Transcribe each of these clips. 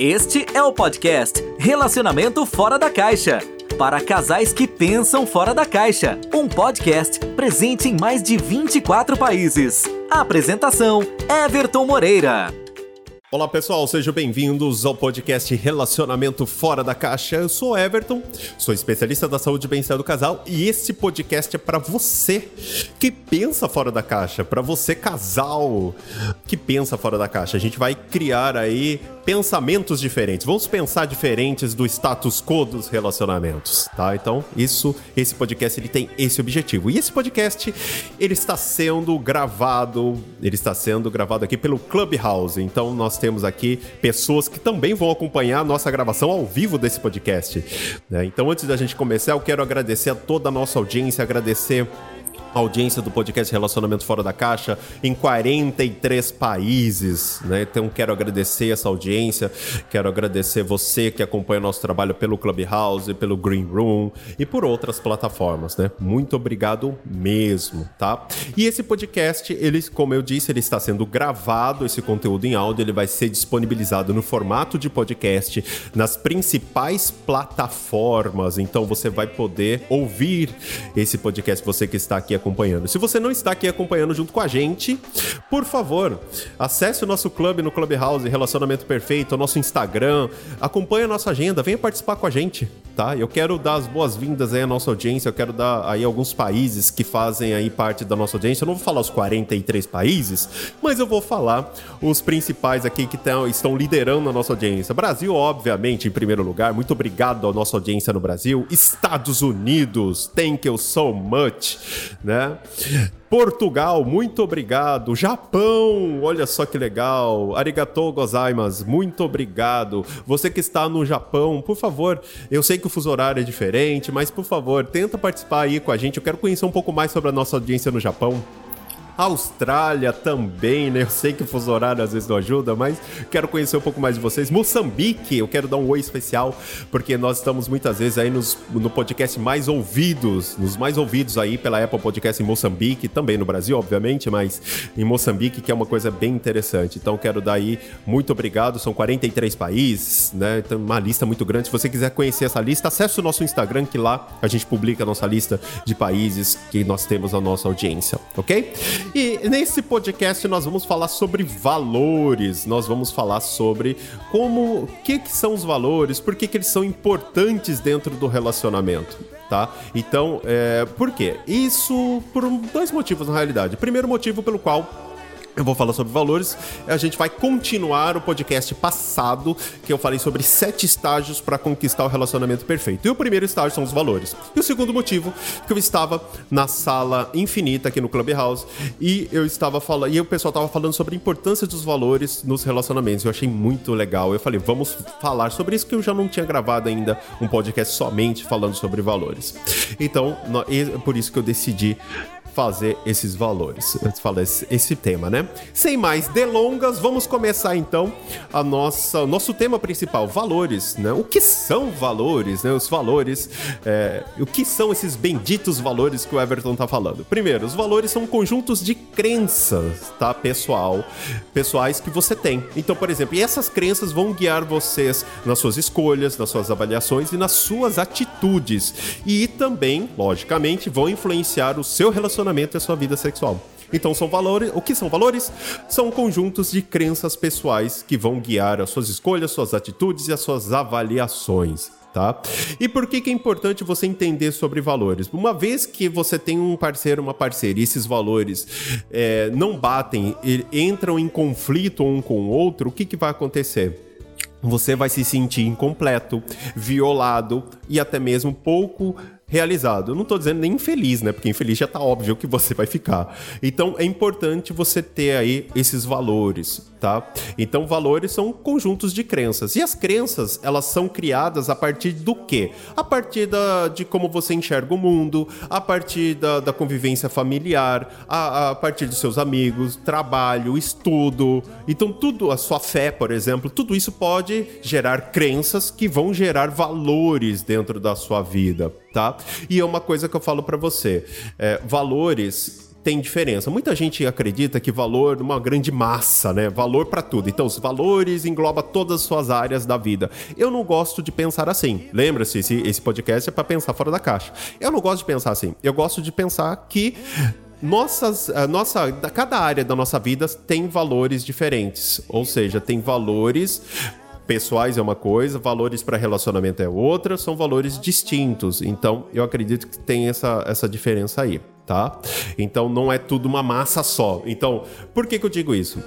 Este é o podcast Relacionamento Fora da Caixa. Para casais que pensam fora da caixa. Um podcast presente em mais de 24 países. Apresentação: Everton Moreira. Olá pessoal, sejam bem-vindos ao podcast Relacionamento Fora da Caixa. Eu sou Everton, sou especialista da saúde e bem-estar do casal e esse podcast é para você que pensa fora da caixa, para você casal que pensa fora da caixa. A gente vai criar aí pensamentos diferentes. Vamos pensar diferentes do status quo dos relacionamentos, tá? Então, isso, esse podcast ele tem esse objetivo. E esse podcast ele está sendo gravado, ele está sendo gravado aqui pelo Clubhouse. Então, nós temos aqui pessoas que também vão acompanhar a nossa gravação ao vivo desse podcast. Né? Então, antes da gente começar, eu quero agradecer a toda a nossa audiência, agradecer audiência do podcast Relacionamento Fora da Caixa em 43 países, né? Então quero agradecer essa audiência, quero agradecer você que acompanha o nosso trabalho pelo Clubhouse, pelo Green Room e por outras plataformas, né? Muito obrigado mesmo, tá? E esse podcast, ele, como eu disse, ele está sendo gravado, esse conteúdo em áudio, ele vai ser disponibilizado no formato de podcast nas principais plataformas. Então você vai poder ouvir esse podcast, você que está aqui acompanhando. Se você não está aqui acompanhando junto com a gente, por favor, acesse o nosso clube no Clubhouse Relacionamento Perfeito, o nosso Instagram, acompanhe a nossa agenda, venha participar com a gente, tá? Eu quero dar as boas-vindas aí à nossa audiência, eu quero dar aí alguns países que fazem aí parte da nossa audiência. Eu não vou falar os 43 países, mas eu vou falar os principais aqui que tão, estão liderando a nossa audiência. Brasil, obviamente, em primeiro lugar. Muito obrigado à nossa audiência no Brasil. Estados Unidos, thank you so much né? Portugal, muito obrigado. Japão, olha só que legal. Arigatou gozaimasu, muito obrigado. Você que está no Japão, por favor, eu sei que o fuso horário é diferente, mas por favor, tenta participar aí com a gente. Eu quero conhecer um pouco mais sobre a nossa audiência no Japão. Austrália também, né? Eu sei que o fuso horário às vezes não ajuda, mas quero conhecer um pouco mais de vocês. Moçambique, eu quero dar um oi especial, porque nós estamos muitas vezes aí nos, no podcast mais ouvidos, nos mais ouvidos aí pela Apple Podcast em Moçambique, também no Brasil, obviamente, mas em Moçambique, que é uma coisa bem interessante. Então, quero dar aí muito obrigado. São 43 países, né? Então, uma lista muito grande. Se você quiser conhecer essa lista, acesse o nosso Instagram, que lá a gente publica a nossa lista de países que nós temos a nossa audiência, ok? E nesse podcast nós vamos falar sobre valores, nós vamos falar sobre como, o que, que são os valores, por que, que eles são importantes dentro do relacionamento. Tá? Então, é, por quê? Isso por dois motivos na realidade. Primeiro motivo pelo qual eu vou falar sobre valores. A gente vai continuar o podcast passado, que eu falei sobre sete estágios para conquistar o relacionamento perfeito. E o primeiro estágio são os valores. E o segundo motivo, que eu estava na sala infinita aqui no Clubhouse e eu estava falando, e o pessoal estava falando sobre a importância dos valores nos relacionamentos. Eu achei muito legal. Eu falei, vamos falar sobre isso, que eu já não tinha gravado ainda um podcast somente falando sobre valores. Então, por isso que eu decidi fazer esses valores, fala esse, esse tema, né? Sem mais delongas, vamos começar então a nossa nosso tema principal, valores, né? O que são valores, né? Os valores, é, o que são esses benditos valores que o Everton tá falando? Primeiro, os valores são conjuntos de crenças, tá, pessoal, pessoais que você tem. Então, por exemplo, e essas crenças vão guiar vocês nas suas escolhas, nas suas avaliações e nas suas atitudes e também, logicamente, vão influenciar o seu relacionamento relacionamento e a sua vida sexual. Então são valores. O que são valores? São conjuntos de crenças pessoais que vão guiar as suas escolhas, suas atitudes e as suas avaliações. Tá? E por que, que é importante você entender sobre valores? Uma vez que você tem um parceiro, uma parceira, e esses valores é, não batem, entram em conflito um com o outro, o que, que vai acontecer? Você vai se sentir incompleto, violado e até mesmo pouco realizado. Eu não estou dizendo nem infeliz, né? Porque infeliz já está óbvio que você vai ficar. Então é importante você ter aí esses valores, tá? Então valores são conjuntos de crenças. E as crenças, elas são criadas a partir do quê? A partir da, de como você enxerga o mundo, a partir da, da convivência familiar, a, a partir dos seus amigos, trabalho, estudo. Então tudo, a sua fé, por exemplo, tudo isso pode gerar crenças que vão gerar valores dentro da sua vida, tá? E é uma coisa que eu falo para você, é, valores tem diferença. Muita gente acredita que valor uma grande massa, né? Valor para tudo. Então, os valores engloba todas as suas áreas da vida. Eu não gosto de pensar assim. Lembra-se, esse, esse podcast é para pensar fora da caixa. Eu não gosto de pensar assim. Eu gosto de pensar que nossas, nossa, cada área da nossa vida tem valores diferentes, ou seja, tem valores pessoais é uma coisa, valores para relacionamento é outra, são valores distintos. Então, eu acredito que tem essa, essa diferença aí, tá? Então, não é tudo uma massa só. Então, por que, que eu digo isso?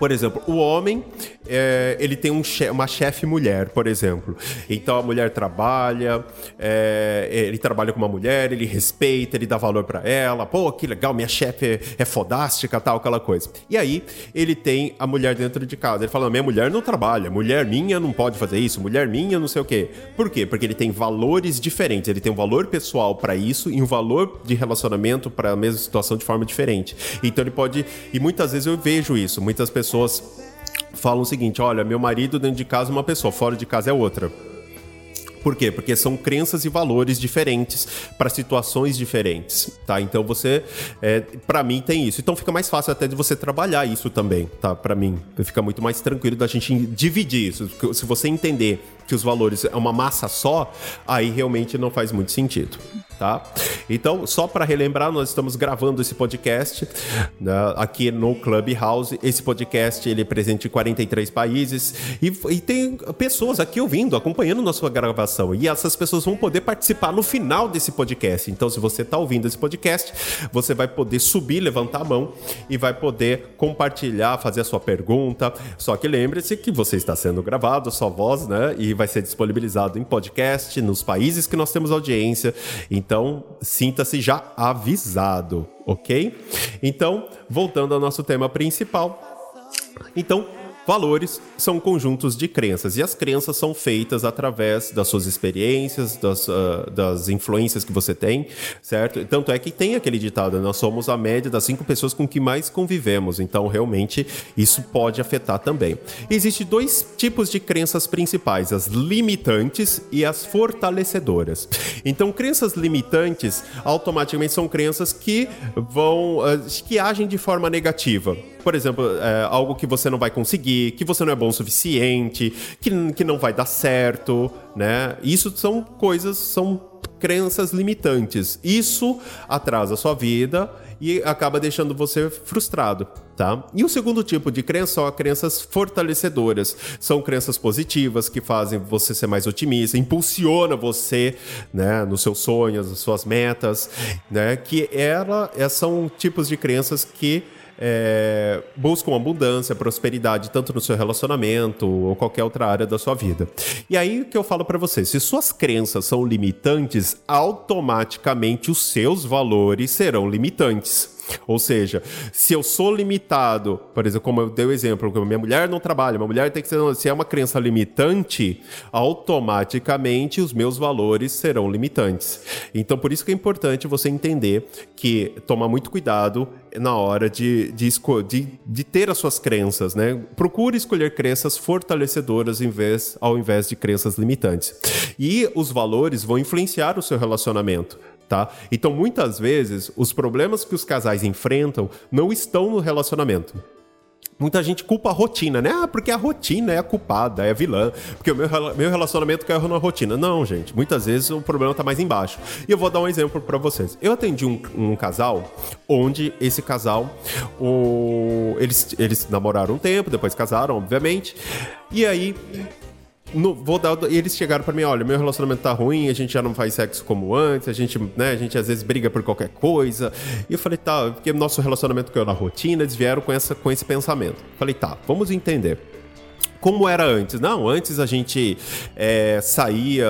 Por exemplo, o homem, é, ele tem um uma chefe mulher, por exemplo. Então a mulher trabalha, é, ele trabalha com uma mulher, ele respeita, ele dá valor para ela. Pô, que legal, minha chefe é, é, fodástica, tal, aquela coisa. E aí ele tem a mulher dentro de casa. Ele fala: minha mulher não trabalha, mulher minha não pode fazer isso, mulher minha não sei o quê. Por quê? Porque ele tem valores diferentes. Ele tem um valor pessoal para isso e um valor de relacionamento para a mesma situação de forma diferente. Então ele pode. E muitas vezes eu vejo isso. Muitas pessoas pessoas falam o seguinte: olha, meu marido dentro de casa é uma pessoa, fora de casa é outra. Por quê? Porque são crenças e valores diferentes para situações diferentes, tá? Então você, é, para mim tem isso. Então fica mais fácil até de você trabalhar isso também, tá? Para mim fica muito mais tranquilo da gente dividir isso. Se você entender que os valores é uma massa só, aí realmente não faz muito sentido tá? Então, só para relembrar, nós estamos gravando esse podcast né, aqui no Clubhouse. Esse podcast ele é presente em 43 países e, e tem pessoas aqui ouvindo, acompanhando nossa gravação. E essas pessoas vão poder participar no final desse podcast. Então, se você está ouvindo esse podcast, você vai poder subir, levantar a mão e vai poder compartilhar, fazer a sua pergunta. Só que lembre-se que você está sendo gravado, sua voz, né? E vai ser disponibilizado em podcast nos países que nós temos audiência. Então, sinta-se já avisado, ok? Então, voltando ao nosso tema principal. Então, Valores são conjuntos de crenças e as crenças são feitas através das suas experiências, das, uh, das influências que você tem, certo? Tanto é que tem aquele ditado: nós somos a média das cinco pessoas com que mais convivemos, então realmente isso pode afetar também. Existem dois tipos de crenças principais: as limitantes e as fortalecedoras. Então, crenças limitantes automaticamente são crenças que vão, uh, que agem de forma negativa. Por exemplo, é, algo que você não vai conseguir, que você não é bom o suficiente, que, que não vai dar certo, né? Isso são coisas, são crenças limitantes. Isso atrasa a sua vida e acaba deixando você frustrado, tá? E o segundo tipo de crença são as crenças fortalecedoras. São crenças positivas que fazem você ser mais otimista, impulsiona você, né, nos seus sonhos, nas suas metas, né? Que ela, são tipos de crenças que é, buscam abundância, prosperidade, tanto no seu relacionamento ou qualquer outra área da sua vida. E aí que eu falo para você, se suas crenças são limitantes, automaticamente os seus valores serão limitantes. Ou seja, se eu sou limitado, por exemplo, como eu dei o exemplo, minha mulher não trabalha, minha mulher tem que ser. Se é uma crença limitante, automaticamente os meus valores serão limitantes. Então, por isso que é importante você entender que tomar muito cuidado na hora de, de, de, de ter as suas crenças, né? Procure escolher crenças fortalecedoras em vez, ao invés de crenças limitantes. E os valores vão influenciar o seu relacionamento tá? Então, muitas vezes, os problemas que os casais enfrentam não estão no relacionamento. Muita gente culpa a rotina, né? Ah, porque a rotina é a culpada, é a vilã. Porque o meu, meu relacionamento caiu na rotina. Não, gente. Muitas vezes o problema tá mais embaixo. E eu vou dar um exemplo para vocês. Eu atendi um, um, casal onde esse casal, o, eles, eles namoraram um tempo, depois casaram, obviamente. E aí no, vou dar, eles chegaram para mim, olha, meu relacionamento tá ruim, a gente já não faz sexo como antes, a gente, né, a gente às vezes briga por qualquer coisa. E eu falei, tá, porque nosso relacionamento caiu na rotina, eles vieram com, essa, com esse pensamento. Falei, tá, vamos entender como era antes. Não, antes a gente é, saía,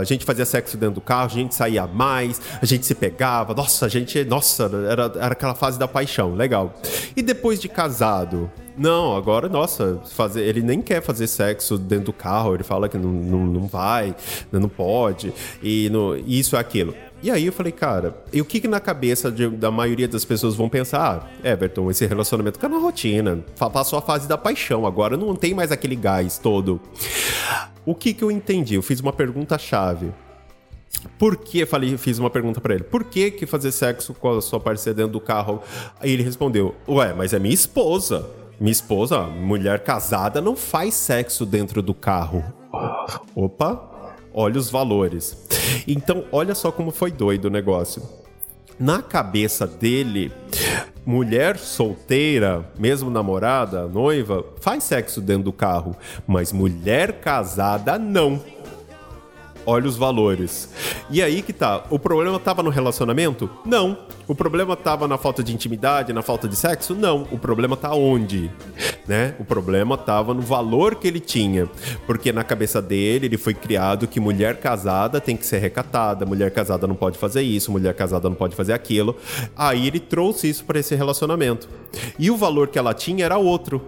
a gente fazia sexo dentro do carro, a gente saía mais, a gente se pegava, nossa, a gente, nossa, era, era aquela fase da paixão, legal. E depois de casado, não, agora, nossa, fazer, ele nem quer fazer sexo dentro do carro, ele fala que não, não, não vai, não pode, e no, isso é aquilo. E aí eu falei, cara, e o que, que na cabeça de, da maioria das pessoas vão pensar? Ah, Everton, esse relacionamento tá na rotina, passou a fase da paixão, agora não tem mais aquele gás todo. O que, que eu entendi? Eu fiz uma pergunta-chave. por que, falei, fiz uma pergunta para ele, por que que fazer sexo com a sua parceira dentro do carro? Aí ele respondeu, ué, mas é minha esposa. Minha esposa, mulher casada, não faz sexo dentro do carro. Opa, olha os valores. Então, olha só como foi doido o negócio. Na cabeça dele, mulher solteira, mesmo namorada, noiva, faz sexo dentro do carro, mas mulher casada não. Olha os valores. E aí que tá. O problema tava no relacionamento? Não. O problema tava na falta de intimidade, na falta de sexo? Não. O problema tá onde? Né? O problema tava no valor que ele tinha. Porque na cabeça dele, ele foi criado que mulher casada tem que ser recatada, mulher casada não pode fazer isso, mulher casada não pode fazer aquilo. Aí ele trouxe isso para esse relacionamento. E o valor que ela tinha era outro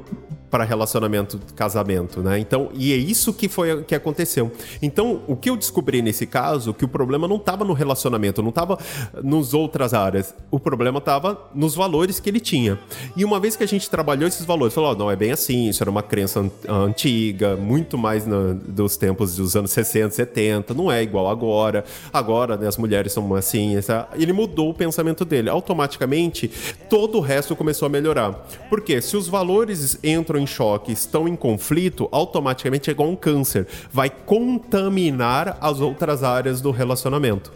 para relacionamento, casamento, né? Então, e é isso que foi que aconteceu. Então, o que eu descobri nesse caso, que o problema não estava no relacionamento, não estava nos outras áreas. O problema estava nos valores que ele tinha. E uma vez que a gente trabalhou esses valores, falou, oh, não é bem assim, isso era uma crença antiga, muito mais no, dos tempos dos anos 60, 70, não é igual agora. Agora, né, as mulheres são assim, essa... ele mudou o pensamento dele. Automaticamente, todo o resto começou a melhorar. Porque se os valores entram em choque, estão em conflito, automaticamente é igual um câncer. Vai contaminar as outras áreas do relacionamento.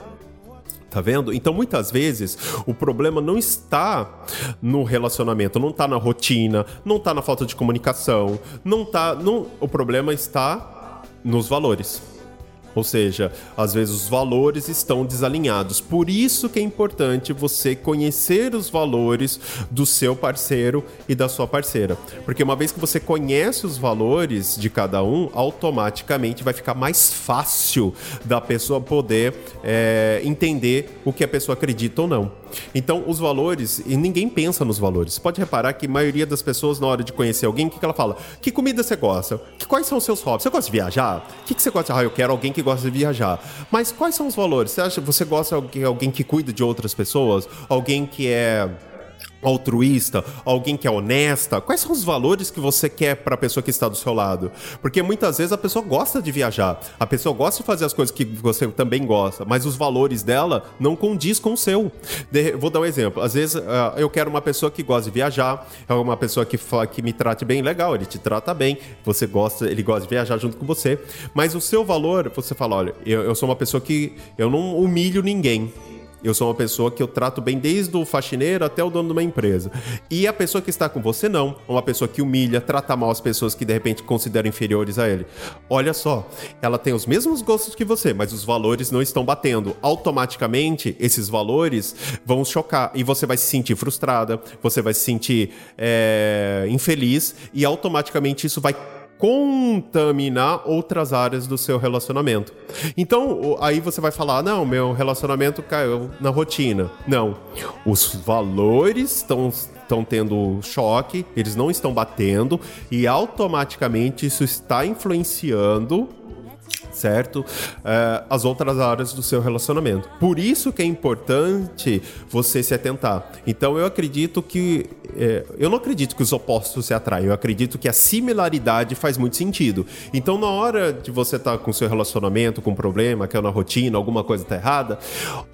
Tá vendo? Então, muitas vezes, o problema não está no relacionamento, não está na rotina, não está na falta de comunicação, não tá. Não, o problema está nos valores. Ou seja, às vezes os valores estão desalinhados. Por isso que é importante você conhecer os valores do seu parceiro e da sua parceira. Porque uma vez que você conhece os valores de cada um, automaticamente vai ficar mais fácil da pessoa poder é, entender o que a pessoa acredita ou não. Então, os valores, e ninguém pensa nos valores. Você pode reparar que a maioria das pessoas, na hora de conhecer alguém, o que, que ela fala? Que comida você gosta? Que, quais são os seus hobbies? Você gosta de viajar? O que, que você gosta? Ah, eu quero alguém que gosta de viajar. Mas quais são os valores? Você acha você gosta de alguém que cuida de outras pessoas? Alguém que é altruísta, alguém que é honesta? Quais são os valores que você quer para a pessoa que está do seu lado? Porque muitas vezes a pessoa gosta de viajar, a pessoa gosta de fazer as coisas que você também gosta, mas os valores dela não condiz com o seu. De, vou dar um exemplo. Às vezes uh, eu quero uma pessoa que gosta de viajar, é uma pessoa que, que me trate bem, legal, ele te trata bem, você gosta, ele gosta de viajar junto com você, mas o seu valor, você fala, olha, eu, eu sou uma pessoa que eu não humilho ninguém. Eu sou uma pessoa que eu trato bem desde o faxineiro até o dono de uma empresa. E a pessoa que está com você não, uma pessoa que humilha, trata mal as pessoas que de repente consideram inferiores a ele. Olha só, ela tem os mesmos gostos que você, mas os valores não estão batendo. Automaticamente, esses valores vão chocar e você vai se sentir frustrada, você vai se sentir é, infeliz e automaticamente isso vai contaminar outras áreas do seu relacionamento. Então, aí você vai falar: não, meu relacionamento caiu na rotina. Não. Os valores estão estão tendo choque, eles não estão batendo e automaticamente isso está influenciando certo? É, as outras áreas do seu relacionamento. Por isso que é importante você se atentar. Então eu acredito que. É, eu não acredito que os opostos se atraem, eu acredito que a similaridade faz muito sentido. Então, na hora de você estar tá com seu relacionamento, com um problema, que é na rotina, alguma coisa está errada,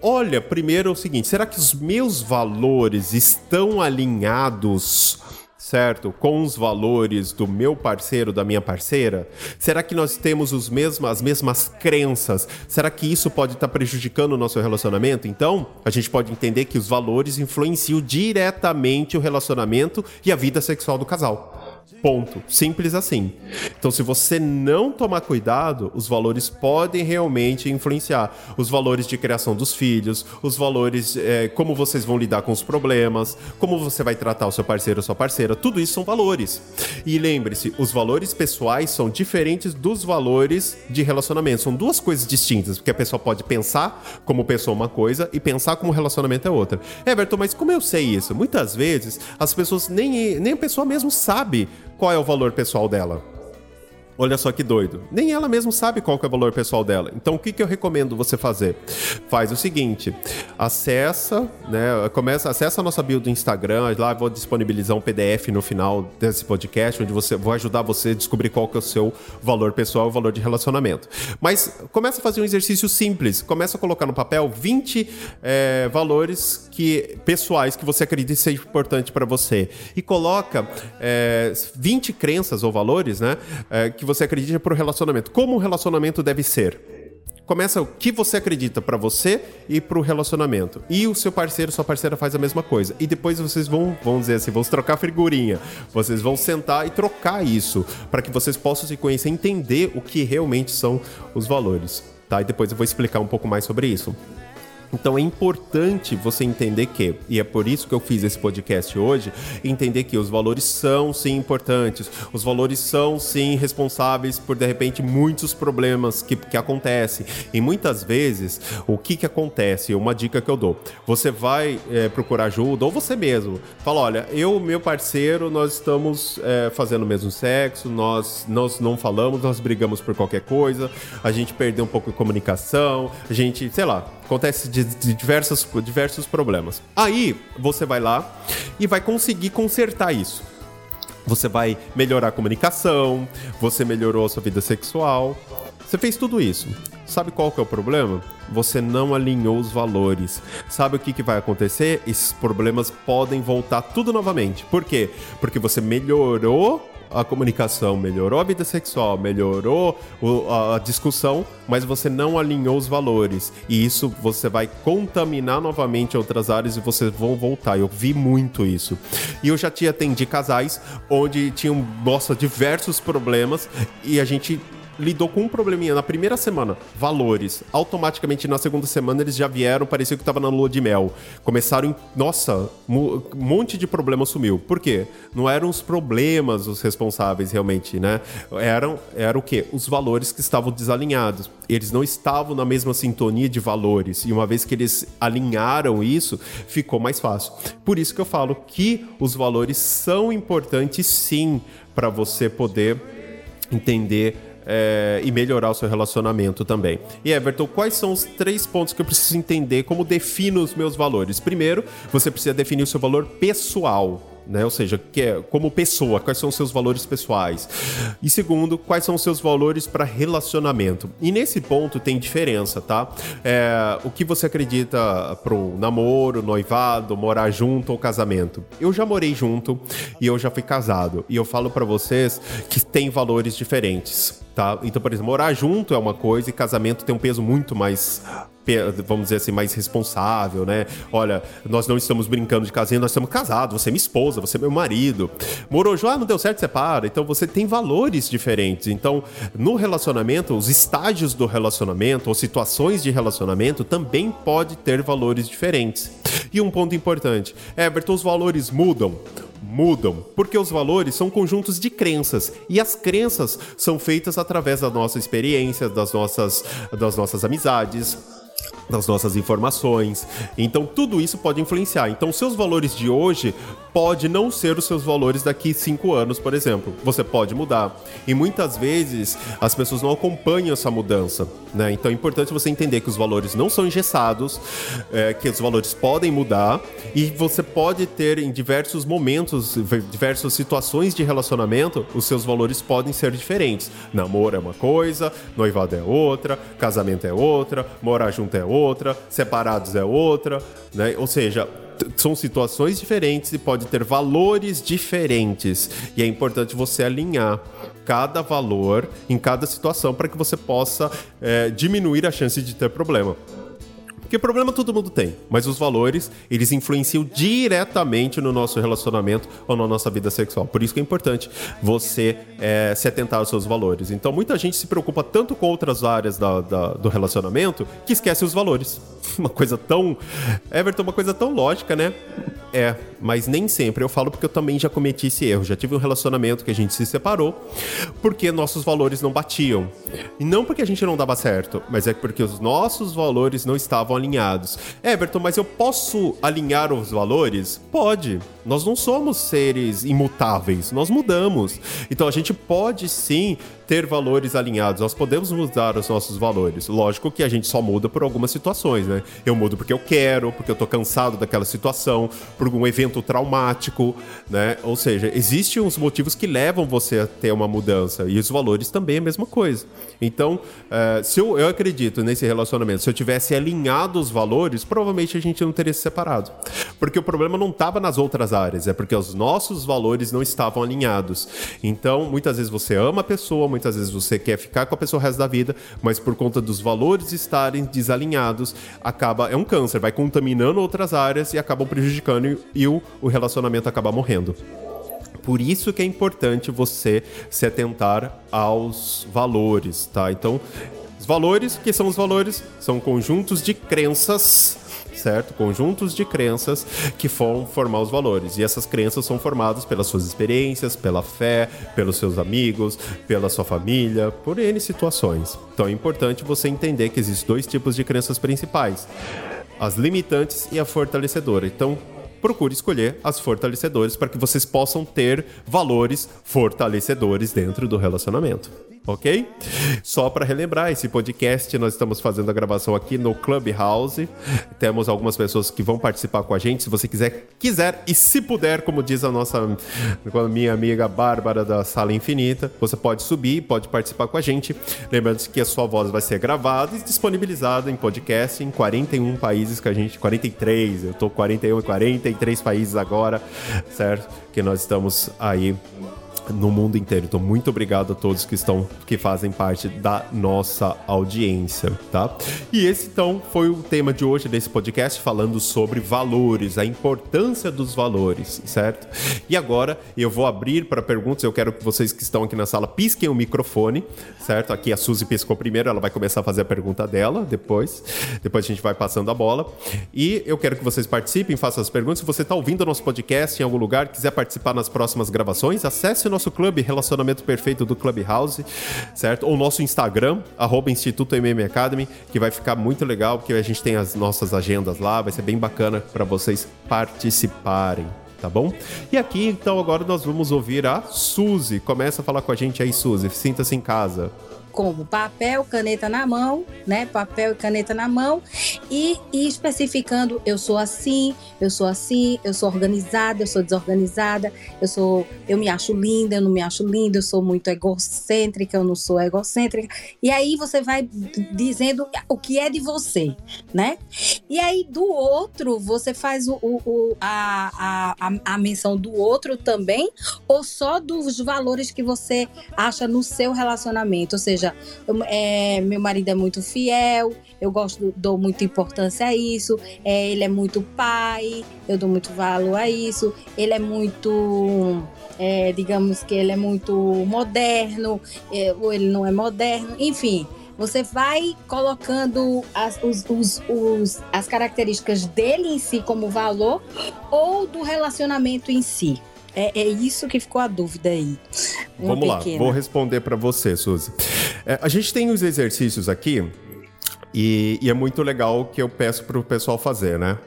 olha primeiro o seguinte: será que os meus valores estão alinhados? Certo? Com os valores do meu parceiro, da minha parceira? Será que nós temos os mesmos, as mesmas crenças? Será que isso pode estar prejudicando o nosso relacionamento? Então, a gente pode entender que os valores influenciam diretamente o relacionamento e a vida sexual do casal. Ponto. Simples assim. Então, se você não tomar cuidado, os valores podem realmente influenciar. Os valores de criação dos filhos, os valores, é, como vocês vão lidar com os problemas, como você vai tratar o seu parceiro ou sua parceira, tudo isso são valores. E lembre-se, os valores pessoais são diferentes dos valores de relacionamento. São duas coisas distintas, porque a pessoa pode pensar como pessoa uma coisa e pensar como relacionamento é outra. Everton, mas como eu sei isso? Muitas vezes as pessoas nem, nem a pessoa mesmo sabe qual é o valor pessoal dela. Olha só que doido. Nem ela mesma sabe qual é o valor pessoal dela. Então, o que, que eu recomendo você fazer? Faz o seguinte: acessa, né? Começa, acessa a nossa bio do Instagram. Lá vou disponibilizar um PDF no final desse podcast, onde você vou ajudar você a descobrir qual que é o seu valor pessoal o valor de relacionamento. Mas começa a fazer um exercício simples. Começa a colocar no papel 20 é, valores que pessoais que você acredita ser importante para você. E coloca é, 20 crenças ou valores, né? É, que você acredita para o relacionamento. Como o relacionamento deve ser? Começa o que você acredita para você e para o relacionamento. E o seu parceiro, sua parceira faz a mesma coisa. E depois vocês vão, vão dizer assim, vão trocar figurinha. Vocês vão sentar e trocar isso para que vocês possam se conhecer, entender o que realmente são os valores, tá? E depois eu vou explicar um pouco mais sobre isso. Então é importante você entender que, e é por isso que eu fiz esse podcast hoje, entender que os valores são sim importantes, os valores são sim responsáveis por de repente muitos problemas que, que acontecem. E muitas vezes, o que, que acontece? Uma dica que eu dou: você vai é, procurar ajuda, ou você mesmo, fala: olha, eu, meu parceiro, nós estamos é, fazendo o mesmo sexo, nós, nós não falamos, nós brigamos por qualquer coisa, a gente perdeu um pouco de comunicação, a gente, sei lá, acontece de, de diversos, diversos problemas. Aí você vai lá e vai conseguir consertar isso. Você vai melhorar a comunicação, você melhorou a sua vida sexual, você fez tudo isso. Sabe qual que é o problema? Você não alinhou os valores. Sabe o que, que vai acontecer? Esses problemas podem voltar tudo novamente. Por quê? Porque você melhorou a comunicação, melhorou a vida sexual, melhorou a discussão, mas você não alinhou os valores. E isso você vai contaminar novamente outras áreas e vocês vão voltar. Eu vi muito isso. E eu já tinha atendi casais onde tinham, nossa, diversos problemas e a gente lidou com um probleminha na primeira semana, valores. Automaticamente na segunda semana eles já vieram, parecia que estava na lua de mel. Começaram, em, nossa, um monte de problema sumiu. Por quê? Não eram os problemas os responsáveis realmente, né? Eram, era o quê? Os valores que estavam desalinhados. Eles não estavam na mesma sintonia de valores. E uma vez que eles alinharam isso, ficou mais fácil. Por isso que eu falo que os valores são importantes sim para você poder entender é, e melhorar o seu relacionamento também. E Everton, quais são os três pontos que eu preciso entender como defino os meus valores? Primeiro, você precisa definir o seu valor pessoal né? Ou seja, que é, como pessoa, quais são os seus valores pessoais? E segundo, quais são os seus valores para relacionamento? E nesse ponto tem diferença, tá? É, o que você acredita pro namoro, noivado, morar junto ou casamento? Eu já morei junto e eu já fui casado. E eu falo para vocês que tem valores diferentes. Tá? Então, por exemplo, morar junto é uma coisa e casamento tem um peso muito mais vamos dizer assim, mais responsável, né? Olha, nós não estamos brincando de casinha, nós estamos casados, você é minha esposa, você é meu marido. Morou já, ah, não deu certo, separa. Então você tem valores diferentes. Então, no relacionamento, os estágios do relacionamento ou situações de relacionamento também pode ter valores diferentes. E um ponto importante, Everton, os valores mudam mudam, porque os valores são conjuntos de crenças e as crenças são feitas através da nossa experiência, das nossas, das nossas amizades, das nossas informações. Então tudo isso pode influenciar. Então seus valores de hoje pode não ser os seus valores daqui cinco anos, por exemplo. Você pode mudar. E muitas vezes as pessoas não acompanham essa mudança. Né? Então é importante você entender que os valores não são engessados, é, que os valores podem mudar e você pode ter em diversos momentos, diversas situações de relacionamento, os seus valores podem ser diferentes. Namoro é uma coisa, noivado é outra, casamento é outra, morar junto é outra, separados é outra, né? Ou seja, são situações diferentes e pode ter valores diferentes. E é importante você alinhar cada valor em cada situação para que você possa é, diminuir a chance de ter problema. Porque problema todo mundo tem, mas os valores, eles influenciam diretamente no nosso relacionamento ou na nossa vida sexual. Por isso que é importante você é, se atentar aos seus valores. Então, muita gente se preocupa tanto com outras áreas da, da, do relacionamento que esquece os valores. Uma coisa tão. Everton, uma coisa tão lógica, né? É, mas nem sempre. Eu falo porque eu também já cometi esse erro. Já tive um relacionamento que a gente se separou porque nossos valores não batiam. E não porque a gente não dava certo, mas é porque os nossos valores não estavam alinhados. Everton, mas eu posso alinhar os valores? Pode. Nós não somos seres imutáveis, nós mudamos. Então a gente pode sim ter valores alinhados, nós podemos mudar os nossos valores. Lógico que a gente só muda por algumas situações, né? Eu mudo porque eu quero, porque eu tô cansado daquela situação, por um evento traumático, né? Ou seja, existem uns motivos que levam você a ter uma mudança e os valores também é a mesma coisa. Então, uh, se eu, eu acredito nesse relacionamento, se eu tivesse alinhado os valores, provavelmente a gente não teria se separado. Porque o problema não estava nas outras áreas, é porque os nossos valores não estavam alinhados. Então, muitas vezes você ama a pessoa, muitas vezes você quer ficar com a pessoa o resto da vida, mas por conta dos valores estarem desalinhados, acaba é um câncer, vai contaminando outras áreas e acabam prejudicando e o, o relacionamento acaba morrendo. Por isso que é importante você se atentar aos valores, tá? Então, os valores, que são os valores? São conjuntos de crenças certo? Conjuntos de crenças que vão formar os valores. E essas crenças são formadas pelas suas experiências, pela fé, pelos seus amigos, pela sua família, por N situações. Então é importante você entender que existem dois tipos de crenças principais: as limitantes e a fortalecedora. Então, procure escolher as fortalecedoras para que vocês possam ter valores fortalecedores dentro do relacionamento ok? Só para relembrar, esse podcast nós estamos fazendo a gravação aqui no Clubhouse. Temos algumas pessoas que vão participar com a gente. Se você quiser, quiser e se puder, como diz a nossa minha amiga Bárbara da Sala Infinita, você pode subir, pode participar com a gente. Lembrando que a sua voz vai ser gravada e disponibilizada em podcast em 41 países que a gente, 43, eu tô 41 e 43 países agora, certo? Que nós estamos aí no mundo inteiro. Então, muito obrigado a todos que estão, que fazem parte da nossa audiência, tá? E esse então foi o tema de hoje desse podcast falando sobre valores, a importância dos valores, certo? E agora eu vou abrir para perguntas. Eu quero que vocês que estão aqui na sala pisquem o microfone, certo? Aqui a Suzy piscou primeiro, ela vai começar a fazer a pergunta dela depois. Depois a gente vai passando a bola. E eu quero que vocês participem, façam as perguntas. Se você está ouvindo o nosso podcast em algum lugar, quiser participar nas próximas gravações, acesse o nosso clube Relacionamento Perfeito do Clubhouse, certo? Ou nosso Instagram, arroba Instituto MM Academy, que vai ficar muito legal, porque a gente tem as nossas agendas lá, vai ser bem bacana para vocês participarem. Tá bom? E aqui, então, agora nós vamos ouvir a Suzy. Começa a falar com a gente aí, Suzy. Sinta-se em casa como papel, caneta na mão, né? Papel e caneta na mão e, e, especificando eu sou assim, eu sou assim, eu sou organizada, eu sou desorganizada, eu sou, eu me acho linda, eu não me acho linda, eu sou muito egocêntrica, eu não sou egocêntrica. E aí você vai dizendo o que é de você, né? E aí do outro você faz o, o a, a, a menção do outro também ou só dos valores que você acha no seu relacionamento, ou seja seja, é, meu marido é muito fiel, eu gosto, dou muita importância a isso, é, ele é muito pai, eu dou muito valor a isso, ele é muito, é, digamos que ele é muito moderno, é, ou ele não é moderno, enfim. Você vai colocando as, os, os, os, as características dele em si como valor ou do relacionamento em si. É, é, isso que ficou a dúvida aí. Uma Vamos pequena. lá, vou responder para você, Suzy. É, a gente tem os exercícios aqui e, e, é muito legal que eu peço para o pessoal fazer, né?